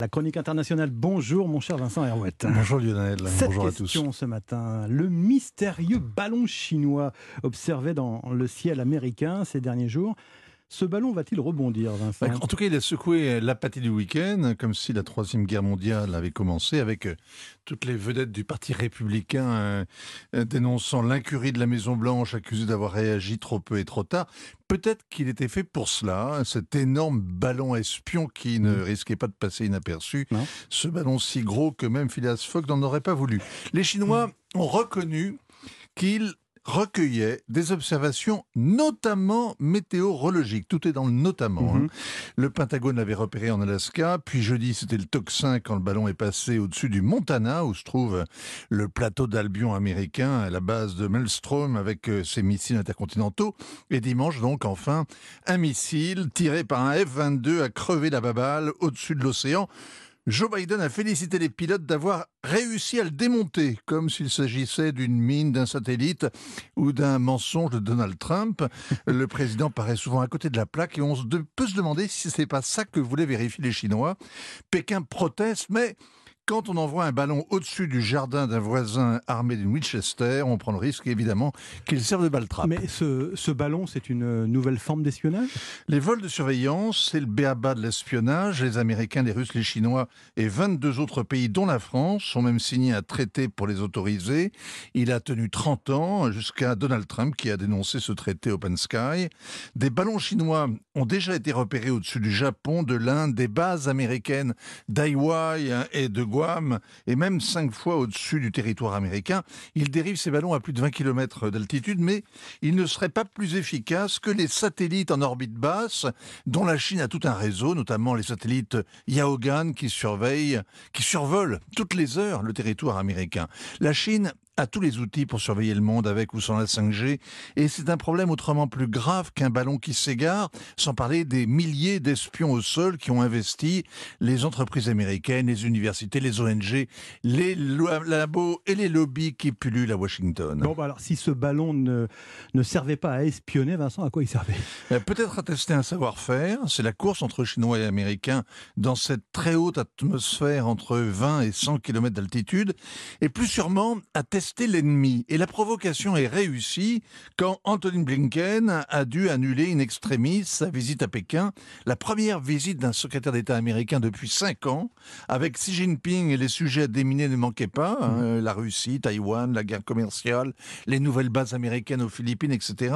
La chronique internationale, bonjour mon cher Vincent Herouette. Bonjour Lionel, Cette bonjour à tous. question ce matin, le mystérieux ballon chinois observé dans le ciel américain ces derniers jours, ce ballon va-t-il rebondir, Vincent En tout cas, il a secoué l'apathie du week-end, comme si la Troisième Guerre mondiale avait commencé, avec euh, toutes les vedettes du Parti républicain euh, euh, dénonçant l'incurie de la Maison-Blanche, accusée d'avoir réagi trop peu et trop tard. Peut-être qu'il était fait pour cela, hein, cet énorme ballon espion qui ne risquait pas de passer inaperçu. Non. Ce ballon si gros que même Phileas Fogg n'en aurait pas voulu. Les Chinois ont reconnu qu'ils recueillait des observations notamment météorologiques. Tout est dans le notamment. hein. Mhm. Le Pentagone l'avait repéré en Alaska, puis jeudi c'était le tocsin quand le ballon est passé au-dessus du Montana où se trouve le plateau d'Albion américain à la base de Maelstrom avec euh, ses missiles intercontinentaux. Et dimanche donc enfin un missile tiré par un F-22 a crevé la baballe au-dessus de l'océan. Joe Biden a félicité les pilotes d'avoir réussi à le démonter, comme s'il s'agissait d'une mine, d'un satellite ou d'un mensonge de Donald Trump. Le président paraît souvent à côté de la plaque et on peut se demander si c'est pas ça que voulaient vérifier les Chinois. Pékin proteste, mais quand on envoie un ballon au-dessus du jardin d'un voisin armé d'une Winchester, on prend le risque évidemment qu'il serve de balle trappe. Mais ce, ce ballon, c'est une nouvelle forme d'espionnage? Les vols de surveillance, c'est le béaba de l'espionnage. Les Américains, les Russes, les Chinois et 22 autres pays, dont la France, ont même signé un traité pour les autoriser. Il a tenu 30 ans, jusqu'à Donald Trump qui a dénoncé ce traité Open Sky. Des ballons chinois ont déjà été repérés au-dessus du Japon, de l'Inde, des bases américaines d'Hawaï et de Guam, et même cinq fois au-dessus du territoire américain. Il dérive ces ballons à plus de 20 km d'altitude, mais il ne serait pas plus efficace que les satellites en orbite basse, dont la Chine a tout un réseau, notamment les satellites Yaogan qui surveillent, qui survolent toutes les heures le territoire américain. La Chine a tous les outils pour surveiller le monde avec ou sans la 5G, et c'est un problème autrement plus grave qu'un ballon qui s'égare, sans parler des milliers d'espions au sol qui ont investi les entreprises américaines, les universités, les ONG, les labos et les lobbies qui pullulent à Washington. Bon, bah alors, si ce ballon ne, ne servait pas à espionner, Vincent, à quoi il servait? Euh, Peut-être à tester un savoir-faire. C'est la course entre Chinois et Américains dans cette très haute atmosphère entre 20 et 100 km d'altitude. Et plus sûrement à tester l'ennemi. Et la provocation est réussie quand Anthony Blinken a dû annuler in extremis sa visite à Pékin, la première visite d'un secrétaire d'État américain depuis cinq ans. Avec Xi Jinping et les sujets à déminer ne manquaient pas. hein, la Russie, Taïwan, la guerre commerciale, les nouvelles bases américaines aux Philippines, etc.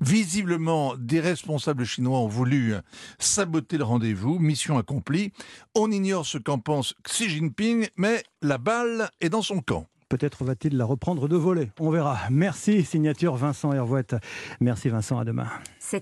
Visiblement, des responsables chinois ont voulu saboter le rendez-vous, mission accomplie. On ignore ce qu'en pense Xi Jinping, mais la balle est dans son camp. Peut-être va-t-il la reprendre de voler. On verra. Merci, signature Vincent Hervouette. Merci Vincent, à demain.